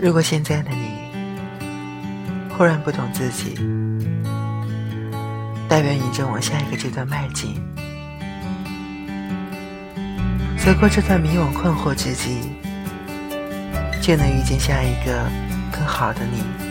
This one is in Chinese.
如果现在的你忽然不懂自己，代表你正往下一个阶段迈进。走过这段迷惘困惑之际，就能遇见下一个更好的你。